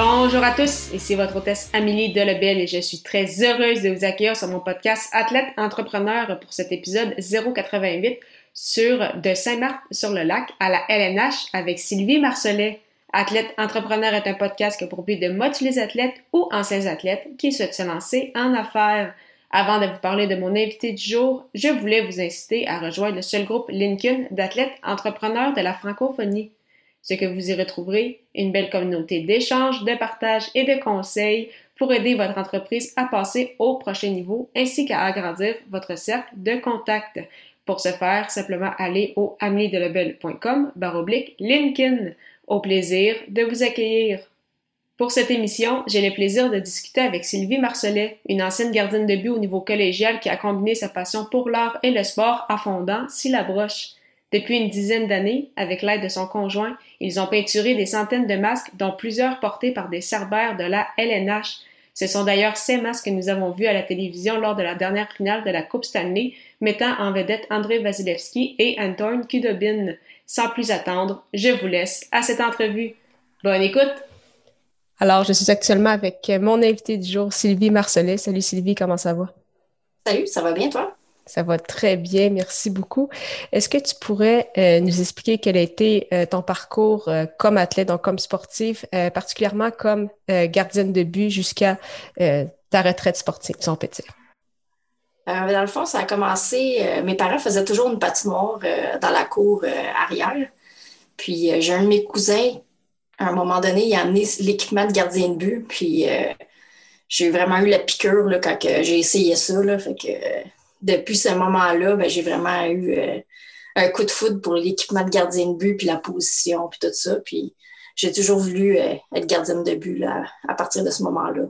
Bonjour à tous, ici votre hôtesse Amélie Delebel et je suis très heureuse de vous accueillir sur mon podcast Athlète Entrepreneur pour cet épisode 088 sur de Saint-Marc sur le lac à la LNH avec Sylvie Marcelet. Athlète Entrepreneur est un podcast qui a pour but de motiver les athlètes ou anciens athlètes qui souhaitent se lancer en affaires. Avant de vous parler de mon invité du jour, je voulais vous inciter à rejoindre le seul groupe Lincoln d'athlètes entrepreneurs de la francophonie ce que vous y retrouverez, une belle communauté d'échanges, de partage et de conseils pour aider votre entreprise à passer au prochain niveau ainsi qu'à agrandir votre cercle de contacts. Pour ce faire, simplement aller au baroblique Lincoln. Au plaisir de vous accueillir. Pour cette émission, j'ai le plaisir de discuter avec Sylvie Marcelet, une ancienne gardienne de but au niveau collégial qui a combiné sa passion pour l'art et le sport en fondant Broche. Depuis une dizaine d'années, avec l'aide de son conjoint, ils ont peinturé des centaines de masques, dont plusieurs portés par des cerbères de la LNH. Ce sont d'ailleurs ces masques que nous avons vus à la télévision lors de la dernière finale de la Coupe Stanley, mettant en vedette André Vasilevski et Anton Kudobin. Sans plus attendre, je vous laisse à cette entrevue. Bonne écoute! Alors, je suis actuellement avec mon invité du jour, Sylvie Marcelet. Salut Sylvie, comment ça va? Salut, ça va bien toi? Ça va très bien, merci beaucoup. Est-ce que tu pourrais euh, nous expliquer quel a été euh, ton parcours euh, comme athlète, donc comme sportif, particulièrement comme gardienne de but jusqu'à ta retraite sportive, si on peut dire? dans le fond, ça a commencé, mes parents faisaient toujours une patinoire dans la cour arrière. Puis j'ai un de mes cousins, à un moment donné, il a amené l'équipement de gardien de but. Puis j'ai vraiment eu la piqûre là, quand j'ai essayé ça. Fait que depuis ce moment-là, ben, j'ai vraiment eu euh, un coup de foudre pour l'équipement de gardien de but, puis la position, puis tout ça. Puis j'ai toujours voulu euh, être gardienne de but là, à partir de ce moment-là.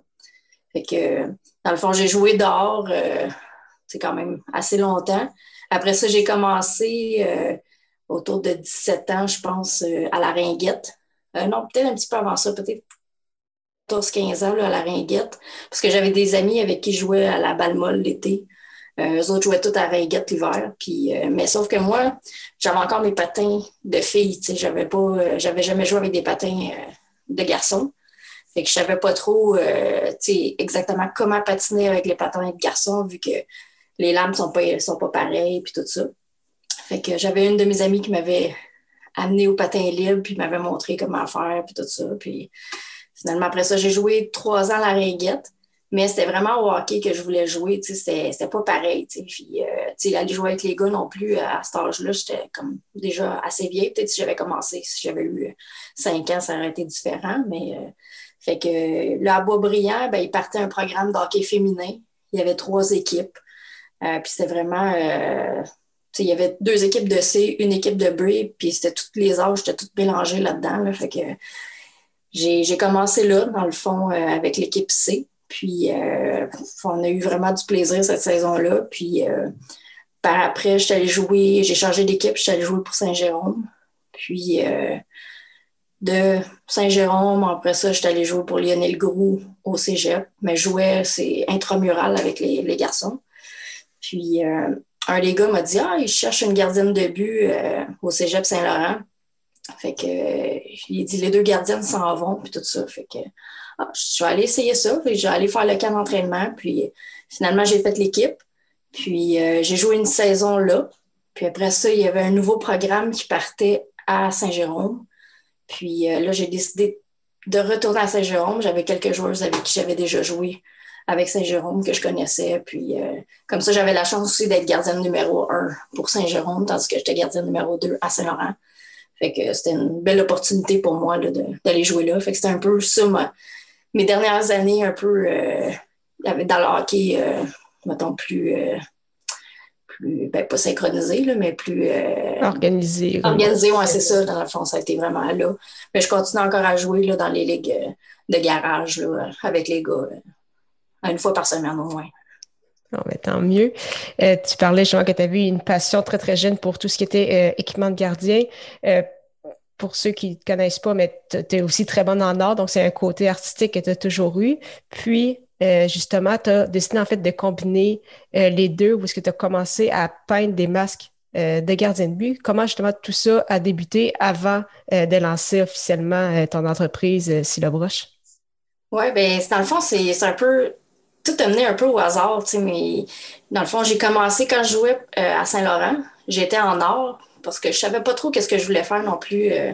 Fait que, dans le fond, j'ai joué dehors, c'est euh, quand même assez longtemps. Après ça, j'ai commencé autour de 17 ans, je pense, à la ringuette. non, peut-être un petit peu avant ça, peut-être 14-15 ans à la ringuette, parce que j'avais des amis avec qui je jouais à la balle molle l'été. Euh, eux autres jouaient tout à ringuette l'hiver. Puis, euh, mais sauf que moi, j'avais encore mes patins de filles. J'avais pas, euh, j'avais jamais joué avec des patins de garçons. Fait que je savais pas trop exactement comment patiner avec les patins de garçons, vu que les lames sont pas, sont pas pareilles, puis tout ça. Fait que j'avais une de mes amies qui m'avait amené au patin libre, puis m'avait montré comment faire, puis tout ça. Puis finalement, après ça, j'ai joué trois ans à la ringuette. Mais c'était vraiment au hockey que je voulais jouer. C'était, c'était pas pareil. Puis, euh, aller jouer avec les gars non plus à cet âge-là, j'étais comme déjà assez vieille. Peut-être si j'avais commencé, si j'avais eu cinq ans, ça aurait été différent. Mais euh, fait que là, à Boisbriand, ben, il partait un programme de hockey féminin. Il y avait trois équipes. Euh, puis c'était vraiment. il y avait deux équipes de C, une équipe de B, puis c'était tous les âges, j'étais toutes mélangées là-dedans. Là, fait que j'ai, j'ai commencé là, dans le fond, avec l'équipe C. Puis, euh, on a eu vraiment du plaisir cette saison-là. Puis, euh, par après, je suis allée jouer, j'ai changé d'équipe, je suis allée jouer pour Saint-Jérôme. Puis, euh, de Saint-Jérôme, après ça, je suis allée jouer pour Lionel Groux au cégep. Mais je jouais, c'est intramural avec les, les garçons. Puis, un des gars m'a dit Ah, il cherche une gardienne de but au cégep Saint-Laurent. Fait que, il dit Les deux gardiennes s'en vont, puis tout ça. Fait que, ah, je vais aller essayer ça, puis je vais aller faire le camp d'entraînement. Puis finalement, j'ai fait l'équipe. Puis euh, j'ai joué une saison là. Puis après ça, il y avait un nouveau programme qui partait à Saint-Jérôme. Puis euh, là, j'ai décidé de retourner à Saint-Jérôme. J'avais quelques joueurs avec qui j'avais déjà joué avec Saint-Jérôme que je connaissais. Puis euh, comme ça, j'avais la chance aussi d'être gardienne numéro un pour Saint-Jérôme, tandis que j'étais gardienne numéro deux à Saint-Laurent. Fait que c'était une belle opportunité pour moi d'aller jouer là. Fait que c'était un peu ça mes dernières années un peu euh, dans le hockey, euh, mettons, plus, euh, plus ben, pas synchronisé, là, mais plus organisé. Organisé, oui, c'est ça. Dans le fond, ça a été vraiment là. Mais je continue encore à jouer là, dans les ligues de garage là, avec les gars, une fois par semaine au moins. Bon, ben, tant mieux. tu parlais justement que tu avais une passion très, très jeune pour tout ce qui était équipement de gardien pour ceux qui ne te connaissent pas, mais tu es aussi très bonne en art, donc c'est un côté artistique que tu as toujours eu. Puis, euh, justement, tu as décidé en fait de combiner euh, les deux, où est-ce que tu as commencé à peindre des masques euh, de gardien de but. Comment justement tout ça a débuté avant de lancer officiellement ton entreprise Silobroche? Oui, bien, dans le fond, c'est un peu tout amené un peu au hasard, tu sais, mais dans le fond, j'ai commencé quand je jouais à Saint-Laurent. J'étais en art, parce que je savais pas trop qu'est-ce que je voulais faire non plus euh,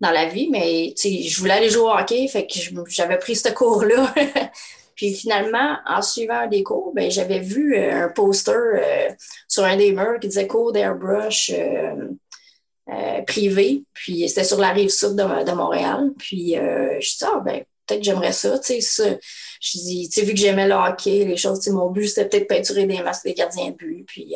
dans la vie, mais je voulais aller jouer au hockey, fait que j'avais pris ce cours-là. Puis finalement, en suivant des cours, ben, j'avais vu euh, un poster euh, sur un des murs qui disait cours d'airbrush privé. Puis c'était sur la rive sud de, Montréal. Puis je suis dit, ah, ben, peut-être j'aimerais ça. Tu sais, je dis, tu sais, vu que j'aimais le hockey, les choses, mon but, c'était peut-être peinturer des masques des gardiens de but. Puis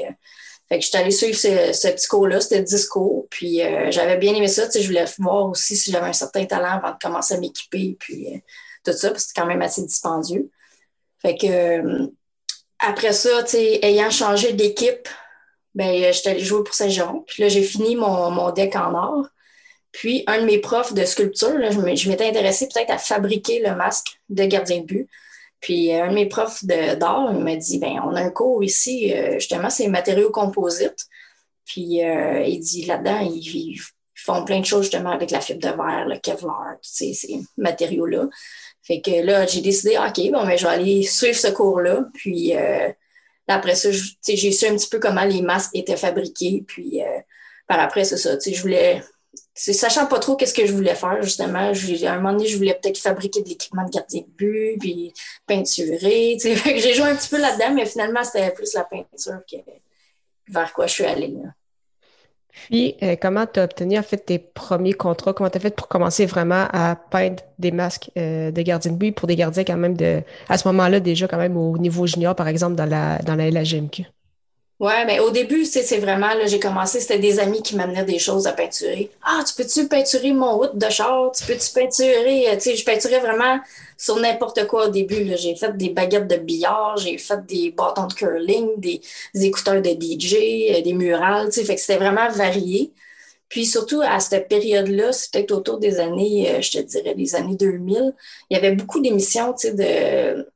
fait que j'étais allée suivre ce, petit cours-là, c'était 10 cours. Puis euh, j'avais bien aimé ça. Je voulais voir aussi si j'avais un certain talent avant de commencer à m'équiper. Puis euh, tout ça, parce que c'était quand même assez dispendieux. Fait que euh, après ça, ayant changé d'équipe, ben, j'étais allée jouer pour Saint-Jean. Puis là, j'ai fini mon, mon, deck en or. Puis un de mes profs de sculpture, là, je m'étais intéressée peut-être à fabriquer le masque de gardien de but. Puis un de mes profs d'art m'a dit ben on a un cours ici, euh, justement, c'est matériaux composites. Puis euh, il dit là-dedans, ils, font plein de choses justement avec la fibre de verre, le Kevlar, tous ces, matériaux-là. Fait que là, j'ai décidé, OK, bon, mais ben, je vais aller suivre ce cours-là. Puis euh, après ça, j'ai su un petit peu comment les masques étaient fabriqués. Puis par après, c'est ça. Je voulais sachant pas trop qu'est-ce que je voulais faire, justement. à un moment donné, je voulais peut-être fabriquer de l'équipement de gardien de but, puis peinturer. J'ai joué un petit peu là-dedans, mais finalement, c'était plus la peinture vers quoi je suis allée. Puis, euh, comment tu as obtenu en fait tes premiers contrats? Comment tu as fait pour commencer vraiment à peindre des masques euh, de gardien de but pour des gardiens quand même de, à ce moment-là, déjà quand même au niveau junior, par exemple, dans la, dans la LHMQ? Oui, mais au début, c'est vraiment, là, j'ai commencé, c'était des amis qui m'amenaient des choses à peinturer. Ah, tu peux-tu peinturer mon route de char? Tu peux-tu peinturer? Euh, tu sais, je peinturais vraiment sur n'importe quoi au début. J'ai fait des baguettes de billard, j'ai fait des bâtons de curling, des, écouteurs de DJ, euh, des murales, tu sais, fait que c'était vraiment varié. Puis surtout, à cette période-là, c'était autour des années, euh, je te dirais, des années 2000, il y avait beaucoup d'émissions, tu sais, de,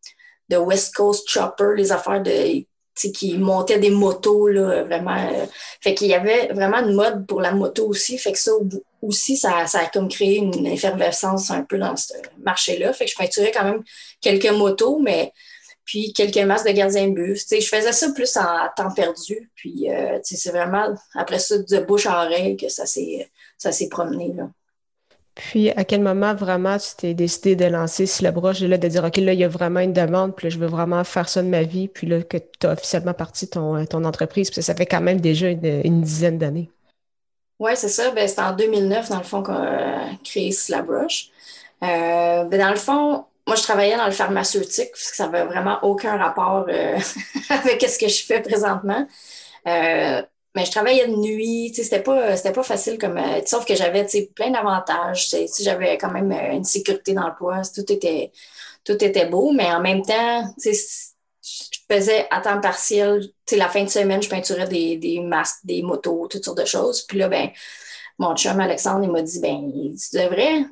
de West Coast Chopper, les affaires de qui montait des motos, là, vraiment. Euh, fait qu'il y avait vraiment une mode pour la moto aussi. Fait que ça aussi, ça, ça a comme créé une effervescence un peu dans ce marché-là. Fait que je peinturais quand même quelques motos, mais puis quelques masses de gardiens de bus. je faisais ça plus en temps perdu. Puis euh, c'est vraiment après ça, de bouche à oreille que ça s'est promené. Là. Puis, à quel moment vraiment tu t'es décidé de lancer si la broche, là, de dire, OK, là, il y a vraiment une demande, puis là, je veux vraiment faire ça de ma vie, puis là, que tu as officiellement parti ton, euh, ton entreprise, puis ça fait quand même déjà une, dizaine d'années. Oui, c'est ça. Ben, c'était en 2009, dans le fond, qu'on a créé Slabrush. Euh, ben, dans le fond, moi, je travaillais dans le pharmaceutique, parce que ça n'avait vraiment aucun rapport euh, avec ce que je fais présentement. Euh, mais je travaillais de nuit, c'était pas, c'était pas facile comme. Euh, sauf que j'avais plein d'avantages. J'avais quand même euh, une sécurité d'emploi, tout était, tout était beau, mais en même temps, je faisais à temps partiel. La fin de semaine, je peinturais des, des masques, des motos, toutes sortes de choses. Puis là, ben, mon chum Alexandre, il m'a dit ben, tu devrais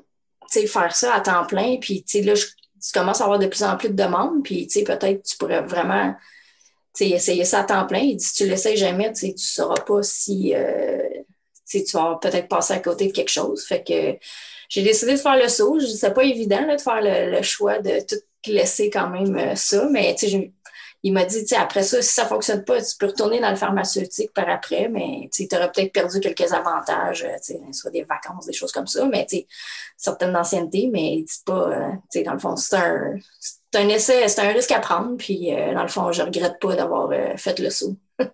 faire ça à temps plein. Puis là, tu commences à avoir de plus en plus de demandes. Puis peut-être tu pourrais vraiment essayer ça à temps plein. Il dit, si tu l'essayes jamais, tu ne sauras pas si euh, tu vas peut-être passer à côté de quelque chose. Fait que j'ai décidé de faire le saut. C'est pas évident de faire le, choix de tout laisser quand même euh, ça, mais il m'a dit, après ça, si ça ne fonctionne pas, tu peux retourner dans le pharmaceutique par après, mais tu aurais peut-être perdu quelques avantages, euh, soit des vacances, des choses comme ça, mais certaines anciennetés, mais c'est pas, dans le fond, c'est un, c'est un essai, c'est un risque à prendre. Puis, euh, dans le fond, je regrette pas d'avoir euh, fait le saut.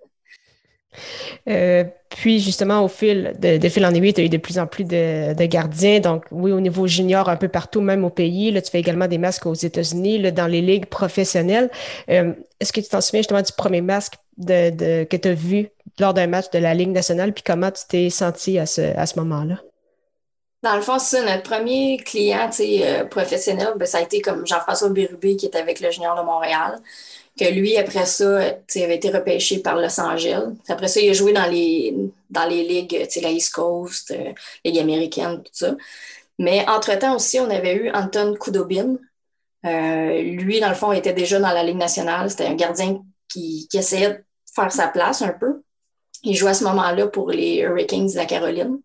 Euh, puis justement, au fil de, fil en aiguille, tu as eu de plus en plus de, gardiens. Donc, oui, au niveau junior, un peu partout, même au pays. Là, tu fais également des masques aux États-Unis, dans les ligues professionnelles. Est-ce que tu t'en souviens justement du premier masque que tu as vu lors d'un match de la Ligue nationale? Puis comment tu t'es senti à ce, à ce moment-là? Dans le fond, c'est notre premier client euh, professionnel, ben, ça a été comme Jean-François Bérubé qui est avec le Junior de Montréal que lui, après ça, avait été repêché par Los Angeles. Après ça, il a joué dans les, dans les ligues, la East Coast, euh, Ligue américaine, tout ça. Mais entre-temps aussi, on avait eu Anton Kudobin. Euh, lui, dans le fond, était déjà dans la Ligue nationale. C'était un gardien qui, qui, essayait de faire sa place un peu. Il jouait à ce moment-là pour les Hurricanes de la Caroline.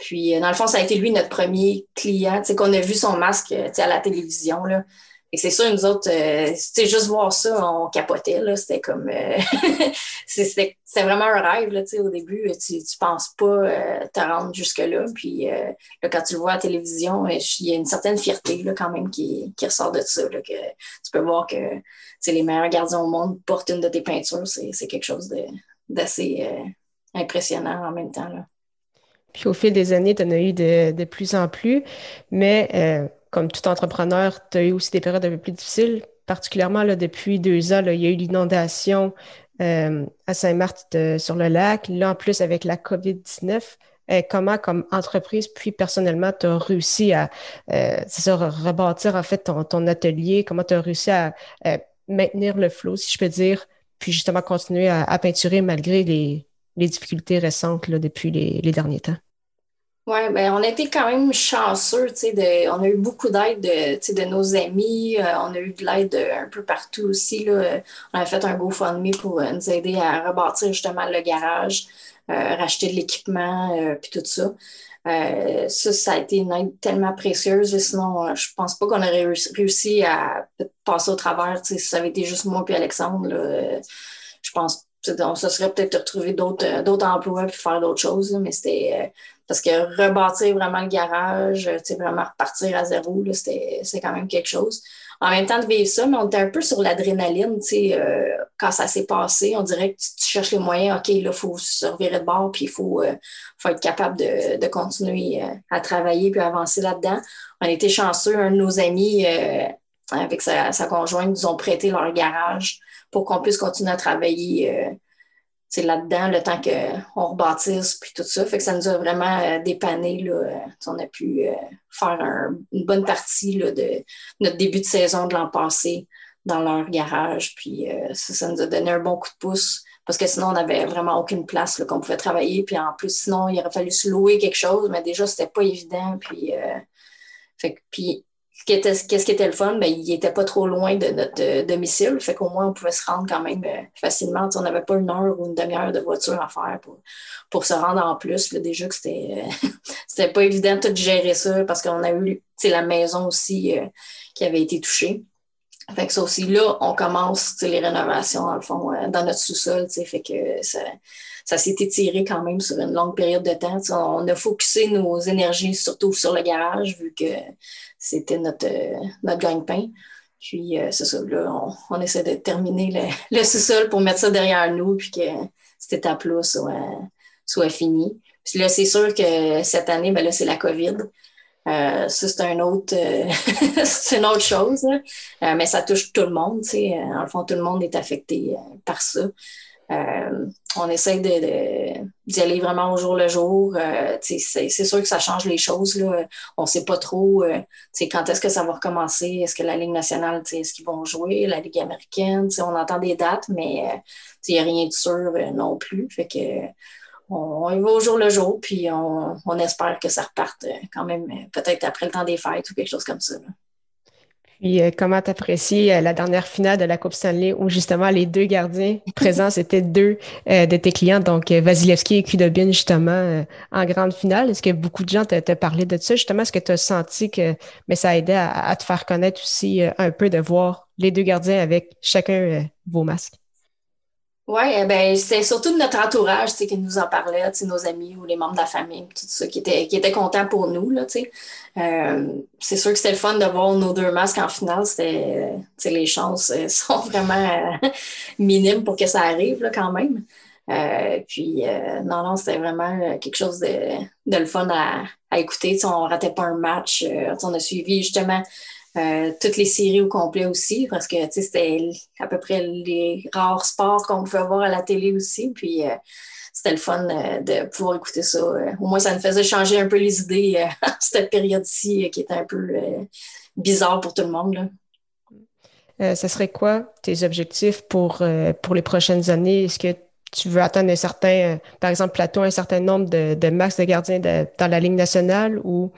Puis, euh, dans le fond, ça a été lui notre premier client, qu'on a vu son masque à la télévision. Là. Et c'est sûr, nous autres, euh, juste voir ça, on capotait. Là, c'était comme. Euh, c'était, vraiment un rêve. Là, au début, tu, tu penses pas euh, te rendre jusque-là. Puis euh, là, quand tu le vois à la télévision, il y a une certaine fierté là, quand même qui, qui ressort de ça. Là, que tu peux voir que les meilleurs gardiens au monde portent une de tes peintures. C'est, c'est quelque chose de, d'assez impressionnant en même temps. Là. Puis au fil des années, tu en as eu de, de plus en plus. Mais comme tout entrepreneur, tu as eu aussi des périodes un peu plus difficiles, particulièrement là, depuis deux ans, il y a eu l'inondation euh, à Saint-Martin sur le lac. Là, en plus, avec la COVID-19, euh, comment, comme entreprise, puis personnellement, tu as réussi à euh, rebâtir en fait ton, ton atelier, comment tu as réussi à maintenir le flot, si je peux dire, puis justement continuer à, peinturer malgré les, difficultés récentes depuis les derniers temps? Oui, ben, on a été quand même chanceux, de, on a eu beaucoup d'aide de, de nos amis, euh, on a eu de l'aide un peu partout aussi. Là. On a fait un GoFundMe pour euh, nous aider à rebâtir justement le garage, euh, racheter de l'équipement, puis tout ça. ça, ça a été une aide tellement précieuse. Sinon, je pense pas qu'on aurait réussi à passer au travers. Si ça avait été juste moi et Alexandre, je pense on se serait peut-être retrouvé d'autres, d'autres emplois puis faire d'autres choses. mais c'était parce que rebâtir vraiment le garage, vraiment repartir à zéro, c'est quand même quelque chose. En même temps de vivre ça, mais on était un peu sur l'adrénaline, euh, quand ça s'est passé, on dirait que tu, cherches les moyens, OK, là, il faut se revirer de bord, puis il faut, euh, faut être capable de, de continuer euh, à travailler puis avancer là-dedans. On était chanceux, un de nos amis avec sa, sa, conjointe nous ont prêté leur garage pour qu'on puisse continuer à travailler c'est là-dedans le temps qu'on rebâtisse puis tout ça. Fait que ça nous a vraiment euh, dépanné. Là. Euh, on a pu euh, faire une bonne partie de notre début de saison de l'an passé dans leur garage. Puis ça, nous a donné un bon coup de pouce parce que sinon, on n'avait vraiment aucune place qu'on pouvait travailler. Puis en plus, sinon, il aurait fallu se louer quelque chose, mais déjà, c'était pas évident. Puis, fait, puis qu'est-ce qui était le fun? Ben, il n'était pas trop loin de notre euh, domicile. Fait qu'au moins, on pouvait se rendre quand même euh, facilement. on n'avait pas une heure ou une demi-heure de voiture à faire pour, pour se rendre en plus. déjà que c'était euh, c'était pas évident de gérer ça parce qu'on a eu la maison aussi qui avait été touchée. Fait que ça aussi, là, on commence les rénovations, dans le fond, dans notre sous-sol. Fait que ça, ça s'est étiré quand même sur une longue période de temps. on a focusé nos énergies surtout sur le garage, vu que c'était notre, euh, notre gagne-pain. Puis, euh, c'est ça, là, on, essaie de terminer le, sous-sol pour mettre ça derrière nous, puis que cette étape-là soit, soit finie. Puis là, c'est sûr que cette année, ben là, c'est la COVID. Euh, ça, c'est un autre, c'est une autre chose, mais ça touche tout le monde. Tu sais. En le fond, tout le monde est affecté par ça. Euh, on essaie de, d'y aller vraiment au jour le jour. Euh, c'est, sûr que ça change les choses. Là. On ne sait pas trop euh, quand est-ce que ça va recommencer? Est-ce que la Ligue nationale, est-ce qu'ils vont jouer? La Ligue américaine, on entend des dates, mais il n'y a rien de sûr non plus. Fait que on, y va au jour le jour, puis on, on espère que ça reparte quand même peut-être après le temps des fêtes ou quelque chose comme ça. Puis euh, comment t'apprécies euh, la dernière finale de la Coupe Stanley où justement les deux gardiens présents, c'était deux euh, de tes clients, donc Vasilevski et Kudobin justement en grande finale. Est-ce que beaucoup de gens te parlé de ça? Justement, est-ce que tu as senti que mais ça aidait à, à, te faire connaître aussi un peu de voir les deux gardiens avec chacun vos masques? Oui, eh ben, c'était surtout de notre entourage qui nous en parlait, nos amis ou les membres de la famille, tout ça, qui étaient, qui étaient contents pour nous. Là, euh, c'est sûr que c'était le fun de voir nos deux masques en finale. C'était, les chances euh, sont vraiment euh, minimes pour que ça arrive là, quand même. puis, non, non, c'était vraiment quelque chose de, de le fun à, à écouter. on ratait pas un match. on a suivi justement toutes les séries au complet aussi, parce que c'était à peu près les rares sports qu'on pouvait voir à la télé aussi. Puis c'était le fun euh, de pouvoir écouter ça. Euh, au moins, ça nous faisait changer un peu les idées euh, cette période-ci qui était un peu bizarre pour tout le monde. Là. ça serait quoi tes objectifs pour, pour les prochaines années? Est-ce que tu veux atteindre un certain, par exemple, plateau, un certain nombre de, de max de gardiens dans la Ligue nationale ou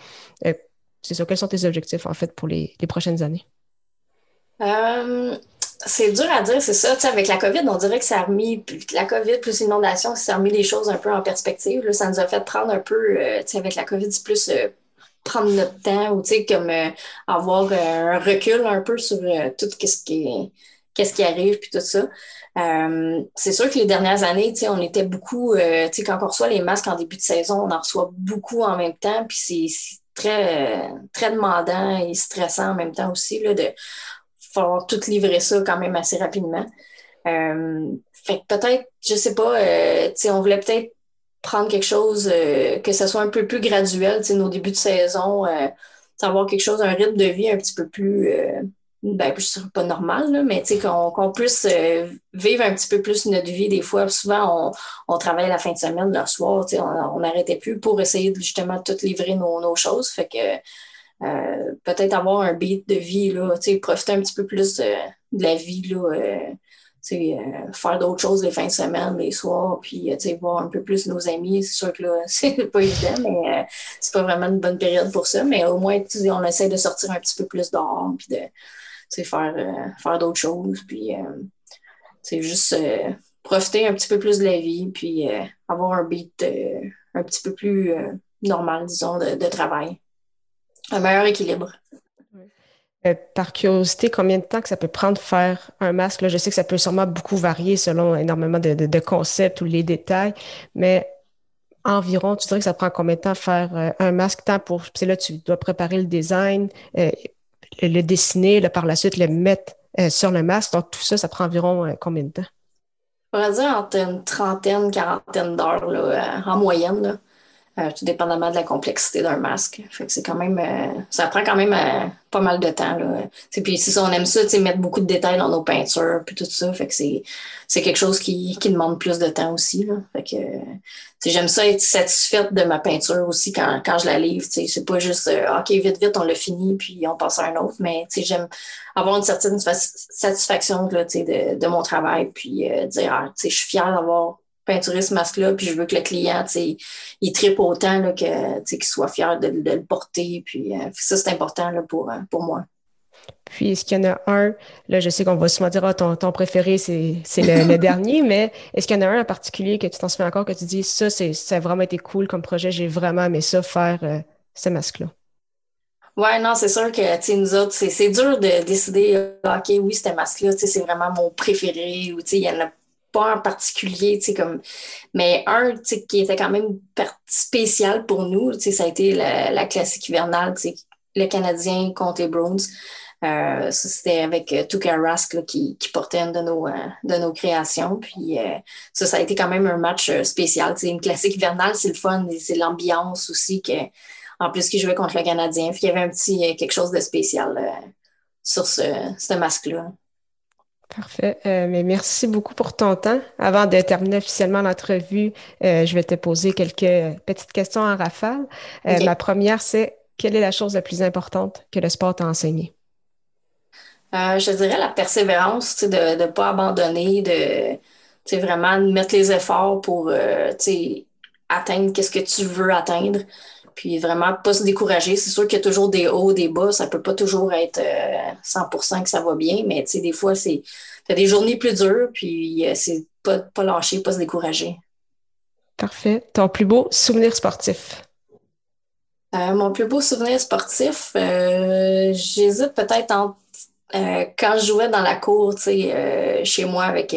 c'est ça, quels sont tes objectifs en fait pour les, les prochaines années? c'est dur à dire, c'est ça. avec la COVID, on dirait que ça a remis, la COVID plus l'inondation, ça a remis les choses un peu en perspective. ça nous a fait prendre un peu, euh, avec la COVID, plus euh, prendre notre temps ou comme euh, avoir un recul un peu sur tout ce qui qu'est-ce qui arrive puis tout ça. c'est sûr que les dernières années, on était beaucoup, quand on reçoit les masques en début de saison, on en reçoit beaucoup en même temps, puis c'est très, très demandant et stressant en même temps aussi là, de falloir tout livrer ça quand même assez rapidement. Euh, fait que peut-être, je sais pas, euh, on voulait peut-être prendre quelque chose, euh, que ce soit un peu plus graduel, nos débuts de saison, euh, avoir quelque chose, un rythme de vie un petit peu plus, ben, je pas normal, là, mais qu'on puisse vivre un petit peu plus notre vie. Des fois, souvent, on, on travaille la fin de semaine, le soir, on n'arrêtait plus pour essayer de justement tout livrer nos, nos choses. Fait que euh, peut-être avoir un beat de vie, là, profiter un petit peu plus de, la vie, là, euh, euh, faire d'autres choses les fins de semaine, les soirs, puis voir un peu plus nos amis. C'est sûr que là, c'est pas évident, mais c'est pas vraiment une bonne période pour ça. Mais au moins, on essaie de sortir un petit peu plus dehors, puis de faire, faire d'autres choses. Puis c'est juste profiter un petit peu plus de la vie, puis avoir un beat un petit peu plus normal, disons, de travail un meilleur équilibre. Euh, par curiosité, combien de temps que ça peut prendre faire un masque? Là, je sais que ça peut sûrement beaucoup varier selon énormément de, concepts ou les détails, mais environ, tu dirais que ça prend combien de temps faire euh, un masque? Tant pour, c'est là, tu dois préparer le design, euh, le, dessiner, là, par la suite le mettre sur le masque. Donc, tout ça, ça prend environ combien de temps? On va dire entre une trentaine, quarantaine d'heures en moyenne. Là. Euh, tout dépendamment de la complexité d'un masque. Fait que c'est quand même, euh, ça prend quand même euh, pas mal de temps. Là. Puis si on aime ça, mettre beaucoup de détails dans nos peintures, puis tout ça. Fait que c'est, c'est quelque chose qui, qui demande plus de temps aussi. Là. Fait que j'aime ça être satisfaite de ma peinture aussi quand, quand je la livre. C'est pas juste OK, vite, vite, on l'a fini, puis on passe à un autre. Mais j'aime avoir une certaine satisfaction là, de, de mon travail, puis dire ah, je suis fière d'avoir peinturer ce masque-là, puis je veux que le client, il tripe autant là, que, qu'il soit fier de, le porter. Puis euh, ça, c'est important là, pour, euh, pour moi. Puis, est-ce qu'il y en a un, là, je sais qu'on va souvent dire, ah, ton, ton préféré, c'est, le, dernier, mais est-ce qu'il y en a un en particulier que tu t'en souviens encore, que tu dis, ça, c'est, ça a vraiment été cool comme projet, j'ai vraiment aimé ça, faire euh, ce masque-là? Ouais, non, c'est sûr que, nous autres, c'est, dur de décider, OK, oui, ce masque-là, c'est vraiment mon préféré, ou, il y en a pas en particulier, tu sais, comme, mais un, tu sais, qui était quand même spécial pour nous, tu sais, ça a été la, classique hivernale, tu sais, le Canadien contre les Browns. Euh, ça, c'était avec euh, Tuka Rask qui, qui, portait une de nos, euh, de nos créations. Puis euh, ça, ça a été quand même un match spécial. C'est une classique hivernale, c'est le fun, c'est l'ambiance aussi que, en plus qu'il jouait contre le Canadien. Puis il y avait un petit quelque chose de spécial sur ce, ce masque-là. Parfait. Euh, mais merci beaucoup pour ton temps. Avant de terminer officiellement l'entrevue, euh, je vais te poser quelques petites questions en rafale. Euh, Ma première, c'est quelle est la chose la plus importante que le sport t'a enseigné? je dirais la persévérance, de ne pas abandonner, de vraiment mettre les efforts pour atteindre qu'est-ce que tu veux atteindre. Puis vraiment, pas se décourager. C'est sûr qu'il y a toujours des hauts, des bas. Ça peut pas toujours être 100% euh, que ça va bien, mais tu sais, des fois, c'est as des journées plus dures, puis euh, c'est pas, pas lâcher, pas se décourager. Parfait. Ton plus beau souvenir sportif? Euh, mon plus beau souvenir sportif, j'hésite peut-être entre quand je jouais dans la cour, tu sais, chez moi avec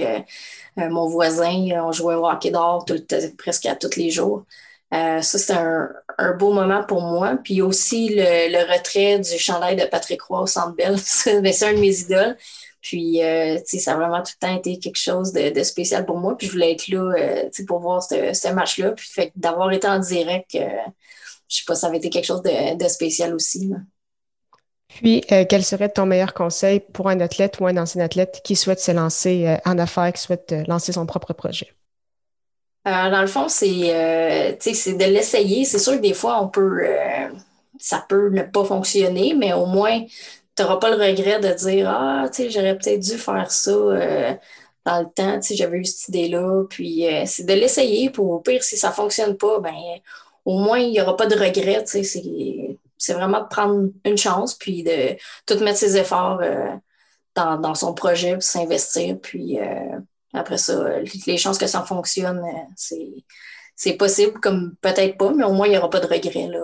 mon voisin, on jouait au hockey d'or presque à tous les jours. Euh, ça, c'est un, beau moment pour moi. Puis aussi le, retrait du chandail de Patrick Roy au Centre Bell. c'est un de mes idoles. Puis, euh, ça a vraiment tout le temps été quelque chose de, spécial pour moi. Puis, je voulais être là euh, pour voir ce, match-là. Puis, fait d'avoir été en direct, euh, je sais pas, ça avait été quelque chose de, spécial aussi. Puis, quel serait ton meilleur conseil pour un athlète ou un ancien athlète qui souhaite se lancer en affaires, qui souhaite lancer son propre projet? Dans le fond, c'est de l'essayer. C'est sûr que des fois, on peut ça peut ne pas fonctionner, mais au moins, tu n'auras pas le regret de dire Ah, j'aurais peut-être dû faire ça euh, dans le temps, j'avais eu cette idée-là. Puis euh, c'est de l'essayer pour au pire, si ça ne fonctionne pas, ben au moins, il n'y aura pas de regret. C'est vraiment de prendre une chance, puis de tout mettre ses efforts euh, dans, son projet, puis s'investir. Puis après ça, les chances que ça fonctionne, c'est possible, comme peut-être pas, mais au moins, il n'y aura pas de regret là,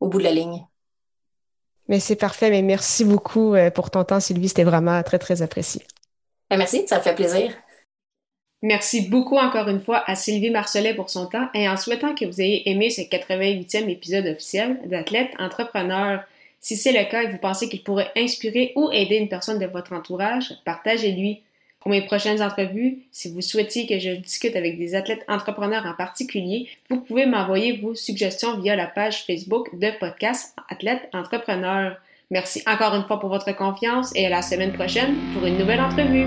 au bout de la ligne. Mais c'est parfait. Mais merci beaucoup euh, pour ton temps, Sylvie. C'était vraiment très, très apprécié. Ben, merci, ça me fait plaisir. Merci beaucoup encore une fois à Sylvie Marcelet pour son temps et en souhaitant que vous ayez aimé ce 88e épisode officiel d'Athlète Entrepreneur. Si c'est le cas et vous pensez qu'il pourrait inspirer ou aider une personne de votre entourage, partagez-lui. Pour mes prochaines entrevues, si vous souhaitiez que je discute avec des athlètes entrepreneurs en particulier, vous pouvez m'envoyer vos suggestions via la page Facebook de podcast Athlètes Entrepreneurs. Merci encore une fois pour votre confiance et à la semaine prochaine pour une nouvelle entrevue.